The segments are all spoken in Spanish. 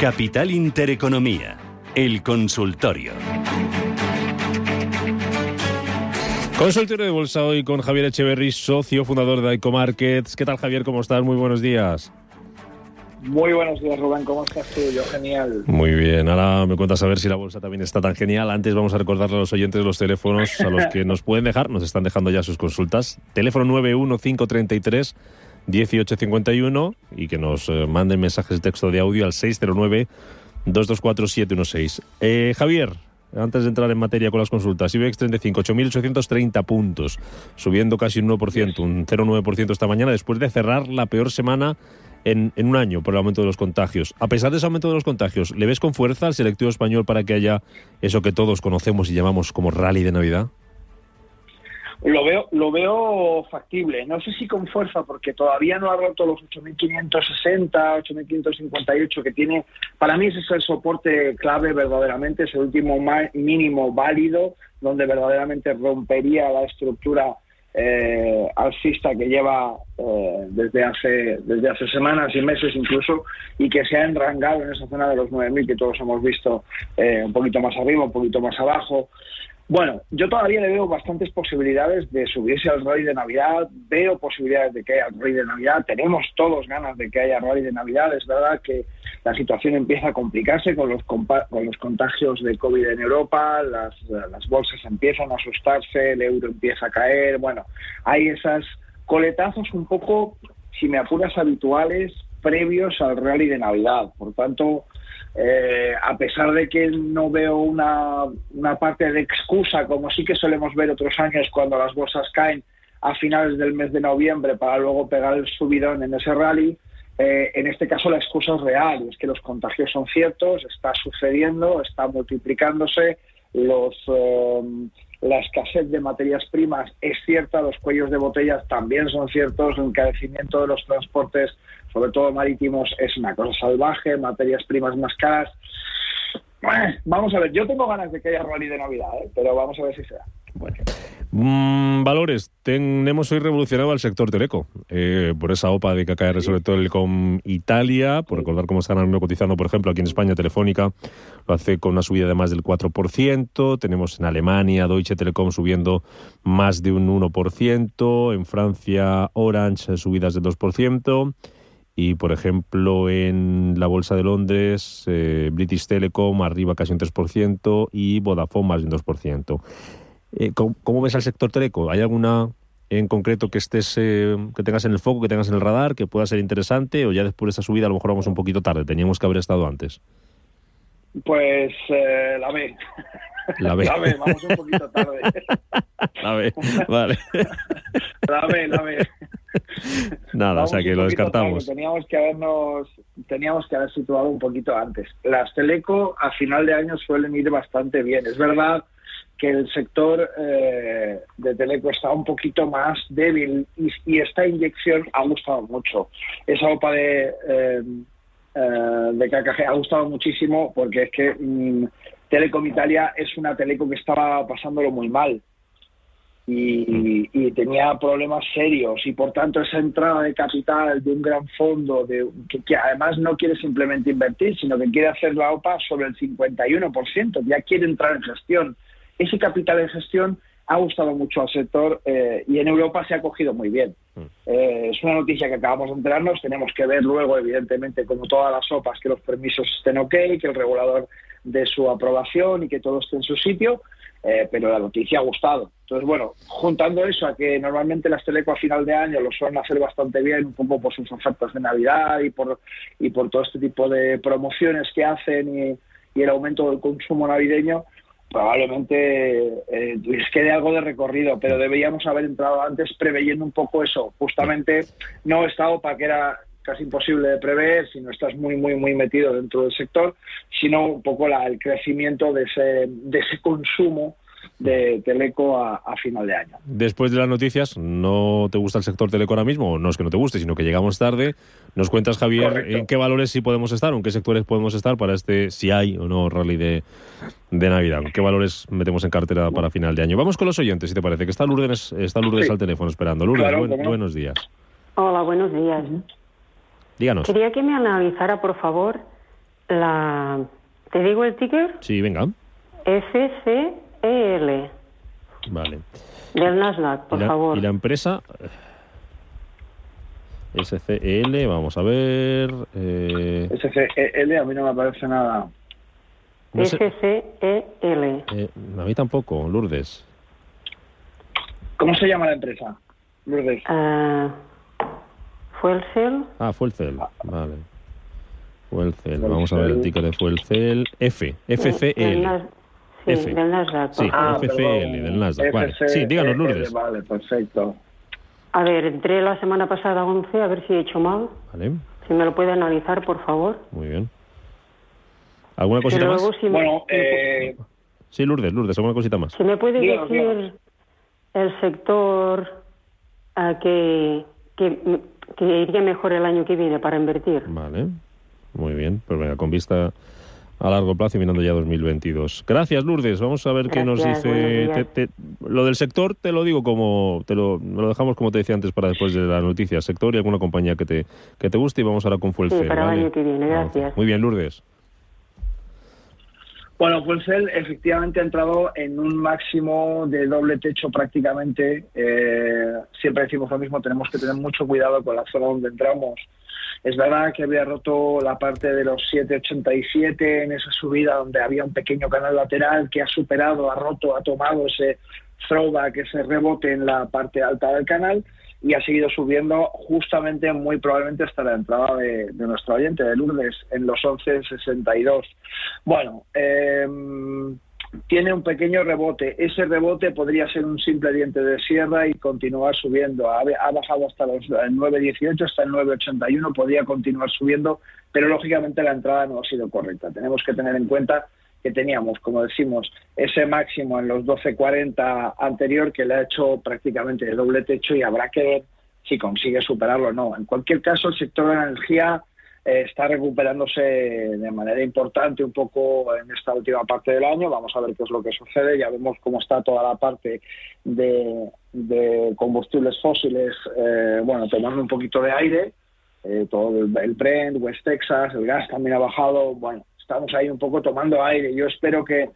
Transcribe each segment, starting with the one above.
Capital Intereconomía, el consultorio. Consultorio de bolsa hoy con Javier Echeverry, socio fundador de ICO Markets. ¿Qué tal Javier? ¿Cómo estás? Muy buenos días. Muy buenos días, Rubén. ¿Cómo estás tú? Yo, genial. Muy bien. Ahora me cuentas a ver si la bolsa también está tan genial. Antes vamos a recordarle a los oyentes los teléfonos a los que nos pueden dejar. Nos están dejando ya sus consultas. Teléfono 91533 1851 y que nos eh, manden mensajes de texto de audio al 609 224 716. Eh, Javier, antes de entrar en materia con las consultas, IBEX 35, 8.830 puntos, subiendo casi un 1%, un 0,9% esta mañana, después de cerrar la peor semana en, en, un año por el aumento de los contagios. A pesar de ese aumento de los contagios, ¿le ves con fuerza al selectivo español para que haya eso que todos conocemos y llamamos como rally de Navidad? Lo veo, lo veo factible. No sé si con fuerza, porque todavía no ha roto los 8.560, 8.558 que tiene. Para mí ese es el soporte clave verdaderamente, es el último mínimo válido, donde verdaderamente rompería la estructura eh, alcista que lleva eh, desde hace desde hace semanas y meses incluso y que se ha enrangado en esa zona de los 9.000 que todos hemos visto eh, un poquito más arriba, un poquito más abajo. Bueno, yo todavía le veo bastantes posibilidades de subirse al rally de Navidad, veo posibilidades de que haya rally de Navidad, tenemos todos ganas de que haya rally de Navidad, es verdad que la situación empieza a complicarse con los, con los contagios de COVID en Europa, las, las bolsas empiezan a asustarse, el euro empieza a caer, bueno, hay esas coletazos un poco, si me apuras, habituales previos al rally de Navidad, por tanto eh, a pesar de que no veo una, una parte de excusa, como sí que solemos ver otros años cuando las bolsas caen a finales del mes de noviembre para luego pegar el subidón en ese rally, eh, en este caso la excusa es real, es que los contagios son ciertos, está sucediendo, está multiplicándose, los, eh, la escasez de materias primas es cierta, los cuellos de botellas también son ciertos, el encarecimiento de los transportes sobre todo marítimos, es una cosa salvaje, materias primas más caras. vamos a ver, yo tengo ganas de que haya rally de Navidad, ¿eh? pero vamos a ver si será. Bueno. Mm, valores. Tenemos hoy revolucionado al sector teleco eh, por esa OPA de KKR, sobre todo el con Italia, por recordar cómo están cotizando, por ejemplo, aquí en España Telefónica lo hace con una subida de más del 4%. Tenemos en Alemania Deutsche Telekom subiendo más de un 1%. En Francia Orange subidas del 2%. Y, por ejemplo, en la Bolsa de Londres, eh, British Telecom arriba casi un 3% y Vodafone más de un 2%. Eh, ¿cómo, ves al sector teleco? ¿Hay alguna en concreto que estés eh, que tengas en el foco, que tengas en el radar, que pueda ser interesante o ya después de esa subida a lo mejor vamos un poquito tarde, teníamos que haber estado antes? Pues la B. La B. La B, vamos un poquito tarde. La B, vale. La B, la B. Nada, o sea que lo descartamos. Teníamos que habernos, teníamos que haber situado un poquito antes. Las Teleco a final de año suelen ir bastante bien. Es verdad que el sector eh, de Teleco está un poquito más débil y, esta inyección ha gustado mucho. Esa OPA de, eh, eh, de KKG ha gustado muchísimo porque es que mm, Telecom Italia es una Teleco que estaba pasándolo muy mal y, tenía problemas serios y por tanto esa entrada de capital de un gran fondo de, que, además no quiere simplemente invertir, sino que quiere hacer la OPA sobre el 51%, ya quiere entrar en gestión. Ese capital en gestión ha gustado mucho al sector eh, y en Europa se ha cogido muy bien. Mm. Eh, es una noticia que acabamos de enterarnos, tenemos que ver luego, evidentemente, como todas las OPAs, que los permisos estén ok, que el regulador de su aprobación y que todo esté en su sitio, eh, pero la noticia ha gustado. Entonces, bueno, juntando eso a que normalmente las teleco a final de año lo suelen hacer bastante bien, un poco por sus ofertas de Navidad y por, y por todo este tipo de promociones que hacen y, el aumento del consumo navideño, probablemente eh, quede algo de recorrido, pero deberíamos haber entrado antes preveyendo un poco eso. Justamente no he estado para que era casi imposible de prever si no estás muy, muy, muy metido dentro del sector, sino un poco la, el crecimiento de ese, de ese consumo de Teleco a, final de año. Después de las noticias, ¿no te gusta el sector Teleco ahora mismo? No es que no te guste, sino que llegamos tarde. Nos cuentas, Javier, en qué valores sí podemos estar, en qué sectores podemos estar para este, si hay o no, rally de, de Navidad. ¿Qué valores metemos en cartera para final de año? Vamos con los oyentes, si te parece, que está Lourdes, está Lourdes al teléfono esperando. Lourdes, buenos días. Hola, buenos días. Díganos. Quería que me analizara, por favor, la... ¿Te digo el ticker? Sí, venga. FCEL, Vale. del Nasdaq, por y, la, favor. y la empresa SCL, vamos a ver. Eh, SCL a mí no me parece nada. no sé- FCEL. eh, a mí tampoco, Lourdes. ¿Cómo se llama la empresa? Lourdes. Ah, Fuelcel, Ah, fue el CEL. Vale. Fue el CEL. Fue el Vamos a ver el ticket de fue el CEL. F. eh, FCL. Sí, F. del Nasdaq. Sí. favor. FCL, perdón. del Nasdaq, vale. FCL, Sí, díganos, Lourdes. Vale, perfecto. A ver, entré la semana pasada a 11, a ver si he hecho mal. Vale. Si me lo puede analizar, por favor. Muy bien. ¿Alguna cosita luego, más? si me- Bueno, eh, Sí, Lourdes, Lourdes, ¿alguna cosita más? Si me puede Díganos, decir díganos. el sector a que, que, que iría mejor el año que viene para invertir. Vale. Muy bien. Pues venga, con vista a largo plazo y mirando ya 2022. Gracias, Lourdes. Vamos a ver qué nos Gracias, dice. te- te- lo del sector te lo digo como. Te lo, lo dejamos como te decía antes para después de la noticia. Sector y alguna compañía que te, que te guste y vamos ahora con Fuelcel. Sí, para el ¿vale? año que viene, gracias. Muy bien, Lourdes. Bueno, Fuensel efectivamente ha entrado en un máximo de doble techo prácticamente. Eh, siempre decimos lo mismo, tenemos que tener mucho cuidado con la zona donde entramos. Es verdad que había roto la parte de los 7,87 en esa subida donde había un pequeño canal lateral que ha superado, ha roto, ha tomado ese throwback, ese rebote en la parte alta del canal y ha seguido subiendo justamente muy probablemente hasta la entrada de, nuestro oyente, de Lourdes, en los 11.62. Bueno, eh, tiene un pequeño rebote. Ese rebote podría ser un simple diente de sierra y continuar subiendo. Ha, ha bajado hasta los eh, 9.18, hasta el 9.81, podría continuar subiendo, pero lógicamente la entrada no ha sido correcta. Tenemos que tener en cuenta que teníamos, como decimos, ese máximo en los 12.40 anterior que le ha hecho prácticamente de doble techo y habrá que ver si consigue superarlo o no. En cualquier caso, el sector de la energía eh, está recuperándose de manera importante un poco en esta última parte del año. Vamos a ver qué es lo que sucede. Ya vemos cómo está toda la parte de, combustibles fósiles, eh, bueno, tomando un poquito de aire. Eh, todo el Brent, West Texas, el gas también ha bajado. Bueno, estamos ahí un poco tomando aire. Yo espero que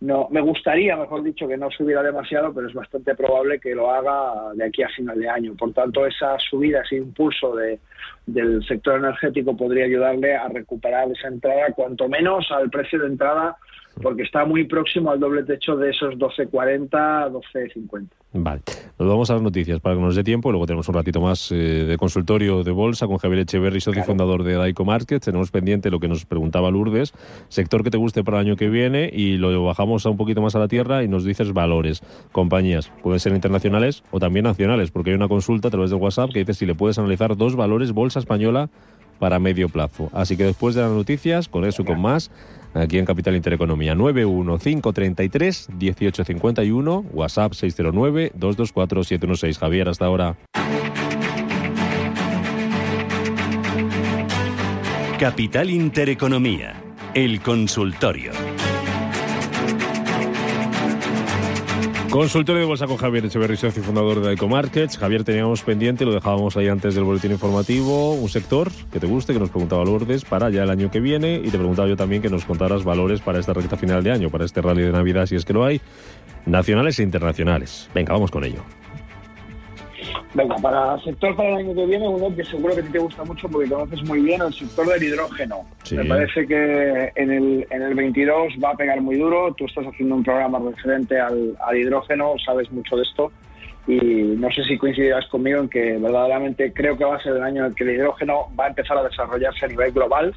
no, me gustaría, mejor dicho, que no subiera demasiado, pero es bastante probable que lo haga de aquí a final de año. Por tanto, esa subida, ese impulso de, del sector energético podría ayudarle a recuperar esa entrada, cuanto menos al precio de entrada, porque está muy próximo al doble techo de esos 12.40, 12.50. Vale, nos vamos a las noticias para que nos dé tiempo. Luego tenemos un ratito más eh, de consultorio de bolsa con Javier Echeverry, socio fundador de Daico Markets. Tenemos pendiente lo que nos preguntaba Lourdes, sector que te guste para el año que viene y lo bajamos a un poquito más a la tierra y nos dices valores, compañías, pueden ser internacionales o también nacionales, porque hay una consulta a través de WhatsApp que dice si le puedes analizar dos valores bolsa española para medio plazo. Así que después de las noticias, con eso y con más, aquí en Capital Intereconomía 91533 1851, WhatsApp 609 224 716. Javier, hasta ahora. Capital Intereconomía, el consultorio. Consultorio de bolsa con Javier Echeverry, socio fundador de Ecomarkets. Javier, teníamos pendiente, lo dejábamos ahí antes del boletín informativo, un sector que te guste, que nos preguntaba Lourdes para ya el año que viene y te preguntaba yo también que nos contaras valores para esta recta final de año, para este rally de Navidad, si es que lo hay, nacionales e internacionales. Venga, vamos con ello. Venga, para el sector para el año que viene, uno que seguro que a ti te gusta mucho porque conoces muy bien, el sector del hidrógeno. Sí. Me parece que en el, en el 22 va a pegar muy duro. Tú estás haciendo un programa referente al, al hidrógeno, sabes mucho de esto y no sé si coincidirás conmigo en que verdaderamente creo que va a ser el año en que el hidrógeno va a empezar a desarrollarse a nivel global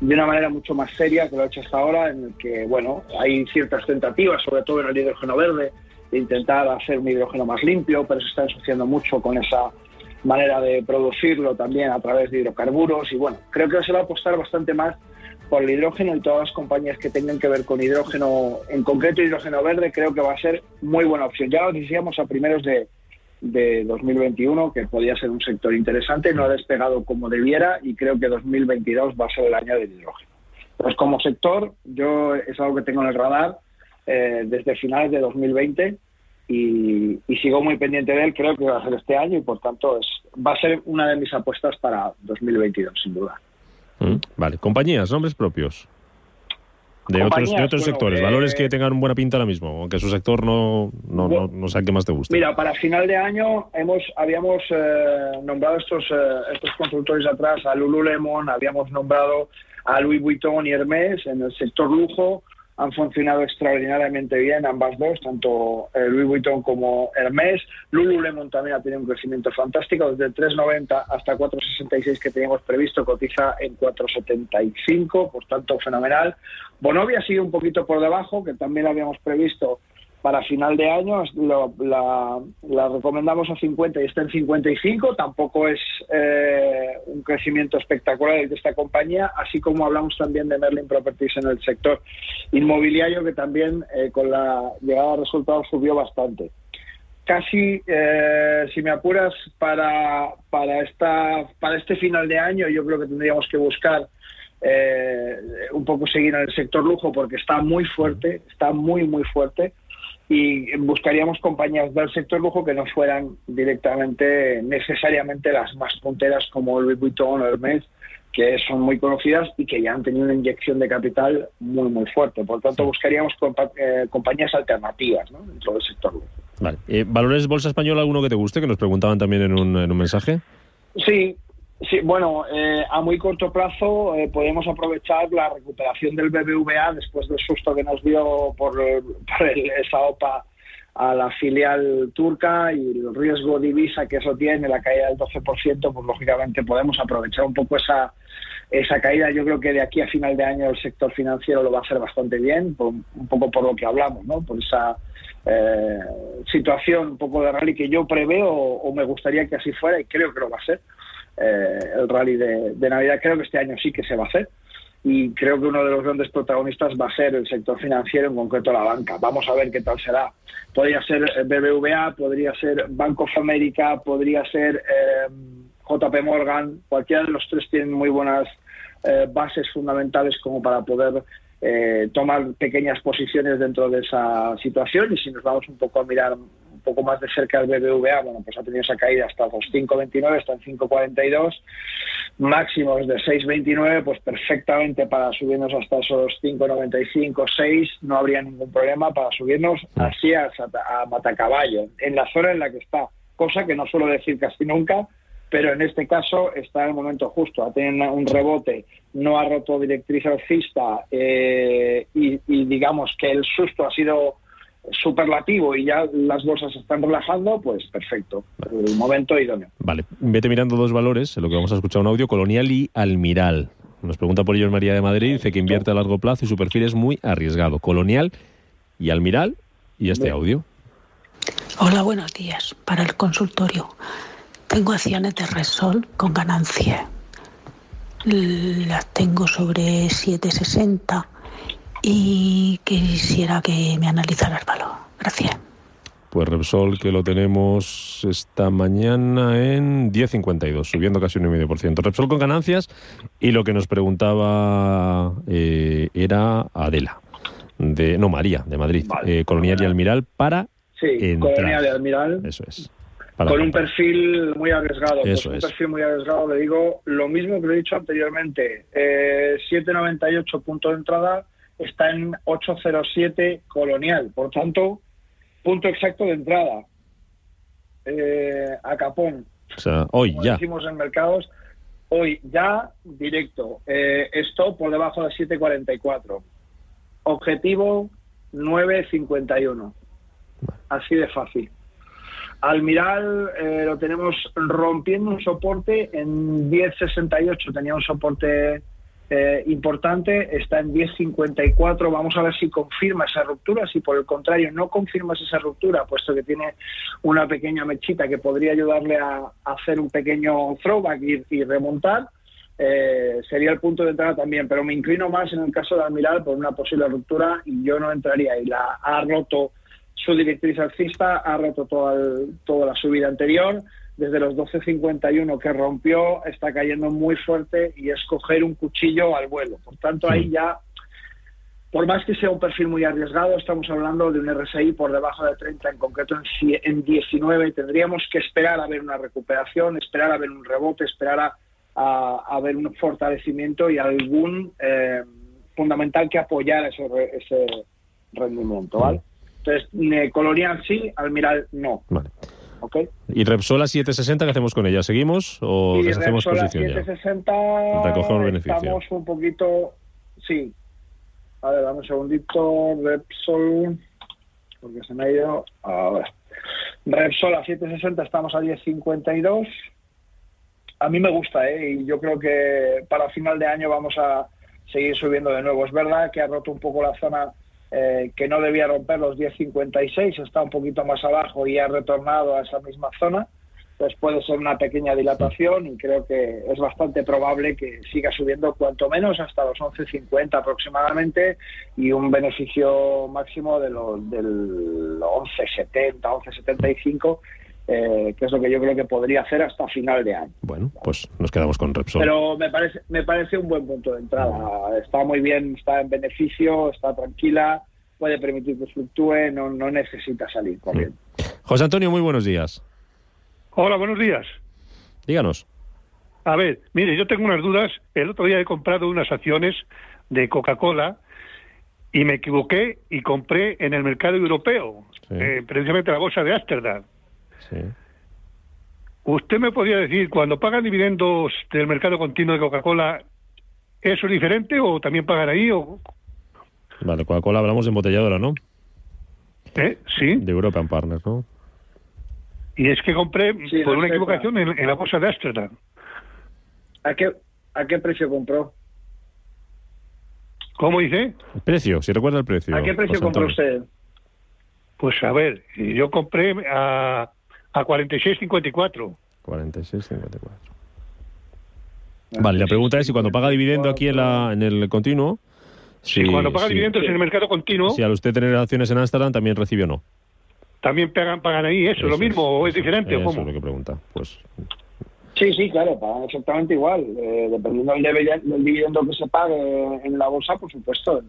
de una manera mucho más seria que lo ha hecho hasta ahora, en el que, bueno, hay ciertas tentativas, sobre todo en el hidrógeno verde, de intentar hacer un hidrógeno más limpio, pero se está ensuciando mucho con esa manera de producirlo también a través de hidrocarburos y bueno, creo que se va a apostar bastante más por el hidrógeno y todas las compañías que tengan que ver con hidrógeno, en concreto hidrógeno verde, creo que va a ser muy buena opción. Ya lo decíamos a primeros de, de 2021 que podía ser un sector interesante, no ha despegado como debiera y creo que 2022 va a ser el año del hidrógeno. Pues como sector, yo es algo que tengo en el radar eh, desde finales de 2020 y, y, sigo muy pendiente de él, creo que va a ser este año y por tanto es, va a ser una de mis apuestas para 2022, sin duda. Mm, vale, compañías, nombres propios. De otros, de otros sectores, valores que tengan buena pinta ahora mismo, aunque su sector no, no, no, sea el que más te guste. Mira, para final de año hemos habíamos eh, nombrado estos, eh, estos consultores atrás a Lululemon, habíamos nombrado a Louis Vuitton y Hermès en el sector lujo, han funcionado extraordinariamente bien ambas dos, tanto eh, Louis Vuitton como Hermès. Lululemon también ha tenido un crecimiento fantástico, desde 3,90 hasta 4,66 que teníamos previsto, cotiza en 4,75, por tanto fenomenal. Bonovia sigue un poquito por debajo, que también habíamos previsto para final de año la, recomendamos a 50 y está en 55. Tampoco es eh, un crecimiento espectacular de esta compañía, así como hablamos también de Merlin Properties en el sector inmobiliario, que también eh, con la llegada de resultados subió bastante. Casi, eh, si me apuras, para, para, esta, para este final de año, yo creo que tendríamos que buscar un poco seguir en el sector lujo porque está muy fuerte, está muy, muy fuerte y buscaríamos compañías del sector lujo que no fueran directamente necesariamente las más punteras como Louis Vuitton o Hermes que son muy conocidas y que ya han tenido una inyección de capital muy muy fuerte. Por tanto, buscaríamos eh, compañías alternativas dentro del sector lujo. Vale. Eh, ¿Valores Bolsa Española alguno que te guste? Que nos preguntaban también en un, en un mensaje. Sí, Sí, bueno, eh, a muy corto plazo eh, podemos aprovechar la recuperación del BBVA después del susto que nos dio por, por esa OPA a la filial turca y el riesgo divisa que eso tiene, la caída del 12%, pues lógicamente podemos aprovechar un poco esa, esa caída. Yo creo que de aquí a final de año el sector financiero lo va a hacer bastante bien, un poco por lo que hablamos, ¿no? por esa eh, situación un poco de rally que yo preveo o me gustaría que así fuera y creo que lo va a ser. Eh, el rally de, Navidad. Creo que este año sí que se va a hacer y creo que uno de los grandes protagonistas va a ser el sector financiero, en concreto la banca. Vamos a ver qué tal será. Podría ser BBVA, podría ser Bank of America, podría ser eh, JP Morgan. Cualquiera de los tres tienen muy buenas eh, bases fundamentales como para poder tomar pequeñas posiciones dentro de esa situación. Y si nos vamos un poco a mirar poco más de cerca el BBVA, bueno, pues ha tenido esa caída hasta los 5,29, está en 5,42, máximos de 6,29, pues perfectamente para subirnos hasta esos 5,95, 6, no habría ningún problema para subirnos así a, Matacaballo, en la zona en la que está, cosa que no suelo decir casi nunca, pero en este caso está en el momento justo, ha tenido un rebote, no ha roto directriz alcista eh, y digamos que el susto ha sido superlativo y ya las bolsas se están relajando, pues perfecto, el momento idóneo. Vale, vete mirando dos valores, en lo que vamos a escuchar un audio, Colonial y Almiral. Nos pregunta por ello María de Madrid, dice que invierte a largo plazo y su perfil es muy arriesgado. Colonial y Almiral y este audio. Hola, buenos días. Para el consultorio, tengo acciones de Resol con ganancia. Las tengo sobre 760 y quisiera que me analizara el valor. Gracias. Pues Repsol, que lo tenemos esta mañana en 10.52, subiendo casi un 1,5%. Repsol con ganancias y lo que nos preguntaba eh, era Adela, de no María, de Madrid, eh, Colonial y Almiral para Sí, Colonial y Almiral. Eso es. con un perfil muy arriesgado. Eso pues un perfil muy arriesgado, le digo lo mismo que lo he dicho anteriormente. Eh, 7,98 punto de entrada, está en 807 colonial. Por tanto, punto exacto de entrada eh, a Capón. O sea, hoy ya. Decimos en mercados, hoy ya directo. Eh, stop por debajo de 744. Objetivo 951. Así de fácil. Almiral eh, lo tenemos rompiendo un soporte en 1068. Tenía un soporte eh, importante, está en 10.54. Vamos a ver si confirma esa ruptura. Si por el contrario no confirma esa ruptura, puesto que tiene una pequeña mechita que podría ayudarle a, hacer un pequeño throwback y, remontar, eh, sería el punto de entrada también. Pero me inclino más en el caso de Almiral por una posible ruptura y yo no entraría. Y la ha roto su directriz alcista, ha roto toda, toda la subida anterior desde los 12.51 que rompió, está cayendo muy fuerte y es coger un cuchillo al vuelo. Por tanto, ahí ya por más que sea un perfil muy arriesgado, estamos hablando de un RSI por debajo de 30, en concreto en, en 19. Tendríamos que esperar a ver una recuperación, esperar a ver un rebote, esperar a, a, ver un fortalecimiento y algún eh, fundamental que apoyar ese, ese rendimiento. ¿vale? Entonces, Colonial sí, Almiral no. Vale. ¿Okay? ¿Y Repsol a 760 qué hacemos con ella? ¿Seguimos o y deshacemos Repsol a posición 760 Recoger beneficio. estamos un poquito... Sí. A ver, dame un segundito. Repsol... Porque se me ha ido... A ver. Repsol a 760 estamos a 1052. A mí me gusta, ¿eh? Y yo creo que para final de año vamos a seguir subiendo de nuevo. Es verdad que ha roto un poco la zona eh, que no debía romper los 10.56, está un poquito más abajo y ha retornado a esa misma zona. Entonces puede ser una pequeña dilatación y creo que es bastante probable que siga subiendo cuanto menos hasta los 11.50 aproximadamente y un beneficio máximo de los, del 11.70, 11.75 eh, que es lo que yo creo que podría hacer hasta final de año. Bueno, pues nos quedamos con Repsol. Pero me parece, me parece un buen punto de entrada. Está muy bien, está en beneficio, está tranquila, puede permitir que fluctúe, no, no necesita salir corriendo. José Antonio, muy buenos días. Hola, buenos días. Díganos. A ver, mire, yo tengo unas dudas. El otro día he comprado unas acciones de Coca-Cola y me equivoqué y compré en el mercado europeo, Sí. eh, precisamente la bolsa de Ámsterdam. Sí. ¿Usted me podría decir, cuando pagan dividendos del mercado continuo de Coca-Cola, ¿eso es diferente o también pagan ahí? O, Vale, Coca-Cola hablamos de embotelladora, ¿no? ¿Eh? Sí. De European Partners, ¿no? Y es que compré Sí, por una equivocación en, en la bolsa de Ámsterdam. ¿A qué, ¿A qué precio compró? ¿Cómo dice? El precio, si recuerda el precio. ¿A qué precio compró usted? Pues a ver, yo compré a, a 46.54. 46,54. Vale, la pregunta es si cuando paga dividendo aquí en, la, en el continuo. Si cuando paga si- dividendos en el mercado continuo, Si al usted tener acciones en Amsterdam también recibe o no. también pagan, pagan ahí eso, lo Eso mismo, o es eso diferente, o Eso cómo. es lo que pregunta. Pues Sí, sí, claro, pagan exactamente igual. Eh, dependiendo del, debe- del dividendo que se pague en la bolsa, por supuesto, en,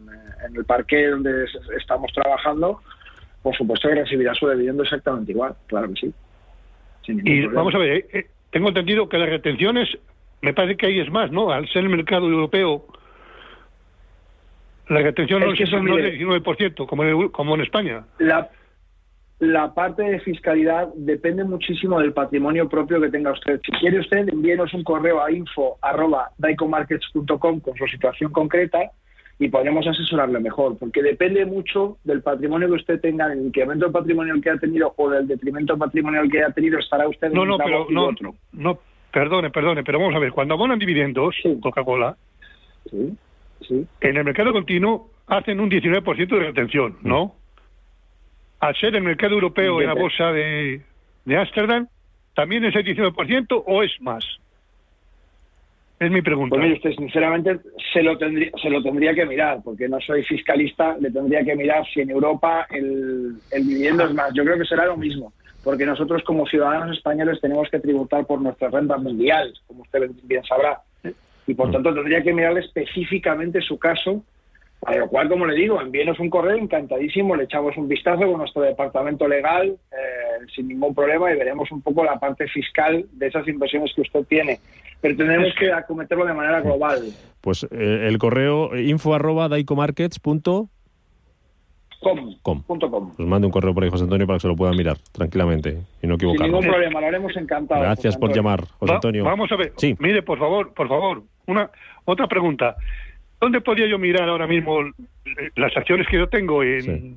en el parque donde es- estamos trabajando, por supuesto que recibirá su dividendo exactamente igual, claro que sí. Sin Y problema. vamos a ver, eh, eh, tengo entendido que las retenciones, me parece que ahí es más, ¿no? Al ser el mercado europeo, la retención Es no que es no es del 19%, como en, como en España. La, la parte de fiscalidad depende muchísimo del patrimonio propio que tenga usted. Si quiere usted, envíenos un correo a info arroba daicomarkets.com con su situación concreta y podremos asesorarle mejor, porque depende mucho del patrimonio que usted tenga, del incremento patrimonial que ha tenido o del detrimento patrimonial que ha tenido, estará usted en No, un no, ramo pero no, otro. no, perdone, perdone, pero vamos a ver, cuando abonan dividendos, Sí. Coca-Cola, Sí, sí. en el mercado continuo hacen un 19% de retención, ¿no? Al ser el mercado europeo en la bolsa de, de Ámsterdam, ¿también es el 19% o es más? Es mi pregunta. Pues mire usted, sinceramente, se lo, tendría, se lo tendría que mirar, porque no soy fiscalista, le tendría que mirar si en Europa el, el es más. Yo creo que será lo mismo, porque nosotros como ciudadanos españoles tenemos que tributar por nuestras rentas mundiales, como usted bien sabrá. Y por tanto tendría que mirarle específicamente su caso, a lo cual, como le digo, envíenos un correo, encantadísimo, le echamos un vistazo con nuestro departamento legal eh, sin ningún problema y veremos un poco la parte fiscal de esas inversiones que usted tiene. Pero tenemos que acometerlo de manera global. Pues eh, el correo eh, info arroba daicomarkets.com. Com, Com. punto com. Os mando un correo por ahí, José Antonio, para que se lo puedan mirar tranquilamente y no Sin equivocarnos. ningún problema, lo haremos encantado. Gracias por llamar, José Va- Antonio. Vamos a ver. Sí. Mire, por favor, por favor, una otra pregunta. ¿Dónde podría yo mirar ahora mismo eh, las acciones que yo tengo en Sí.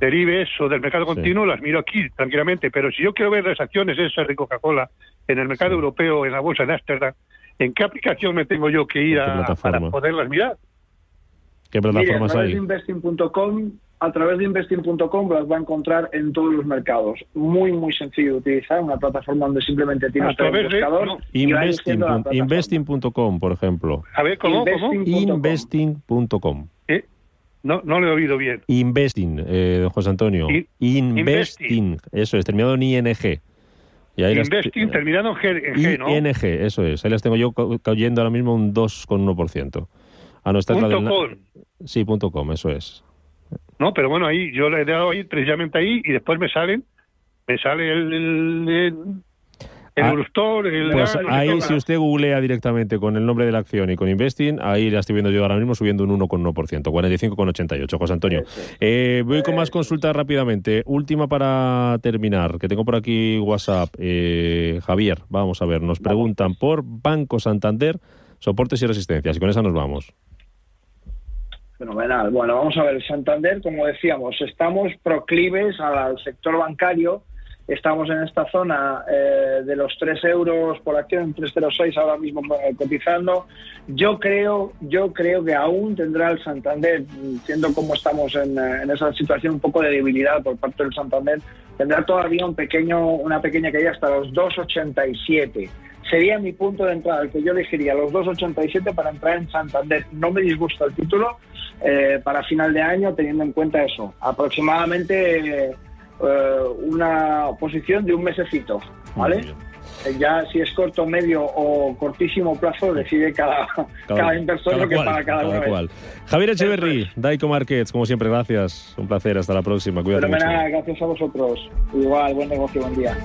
Del IBEX o del mercado Sí. continuo? Las miro aquí tranquilamente, pero si yo quiero ver las acciones esas de Coca-Cola en el mercado Sí. europeo, en la bolsa de Ámsterdam, ¿en qué aplicación me tengo yo que ir ¿En qué a, para poderlas mirar? ¿Qué Mire, a plataformas hay? investing.com, a través de investing.com las va a encontrar en todos los mercados. Muy, muy sencillo de utilizar, una plataforma donde simplemente tiene usted un través de- buscador no. Investing, investing.com, por ejemplo. A ver, ¿cómo? cómo? Investing. No, no lo he oído bien. Investing, eh, don José Antonio. Investing. Eso es, terminado en ING. Y ahí las- Investing terminado en G, en G, ¿no? ING, eso es. Ahí las tengo yo ca- cayendo ahora mismo un 2,1%. Ah, no, esta es la Punto del... com. Sí, punto com, eso es. No, pero bueno, ahí yo le he dado ahí precisamente ahí y después me salen, me sale el, el, el, el Ah, el- Pues el- ahí, si usted googlea directamente con el nombre de la acción y con Investing, ahí la estoy viendo yo ahora mismo subiendo un 1,1%, 45,88, José Antonio. Eh, voy con más consultas rápidamente. Última para terminar, que tengo por aquí WhatsApp. Eh, Javier, vamos a ver, nos preguntan por Banco Santander, soportes y resistencias, y con esa nos vamos. Fenomenal. Bueno, vamos a ver, Santander, como decíamos, estamos proclives al sector bancario. Estamos en esta zona eh, de los 3 euros por acción, 3,06 ahora mismo eh, cotizando. Yo creo, yo creo que aún tendrá el Santander, siendo como estamos en, eh, en esa situación un poco de debilidad por parte del Santander, tendrá todavía un pequeño, una pequeña caída hasta los 2,87 sería mi punto de entrada, el que yo elegiría, los 2.87 para entrar en Santander. No me disgusta el título para final de año, teniendo en cuenta eso. Aproximadamente eh, una posición de un mesecito, ¿vale? Eh, Ya si es corto, medio o cortísimo plazo, decide cada, cada, inversor lo que cual, paga cada, uno. cual. Javier Echeverry, Daico Markets, como siempre, gracias. Un placer, hasta la próxima. Cuídate mucho. Fenomenal, gracias a vosotros. Igual, buen negocio, buen día.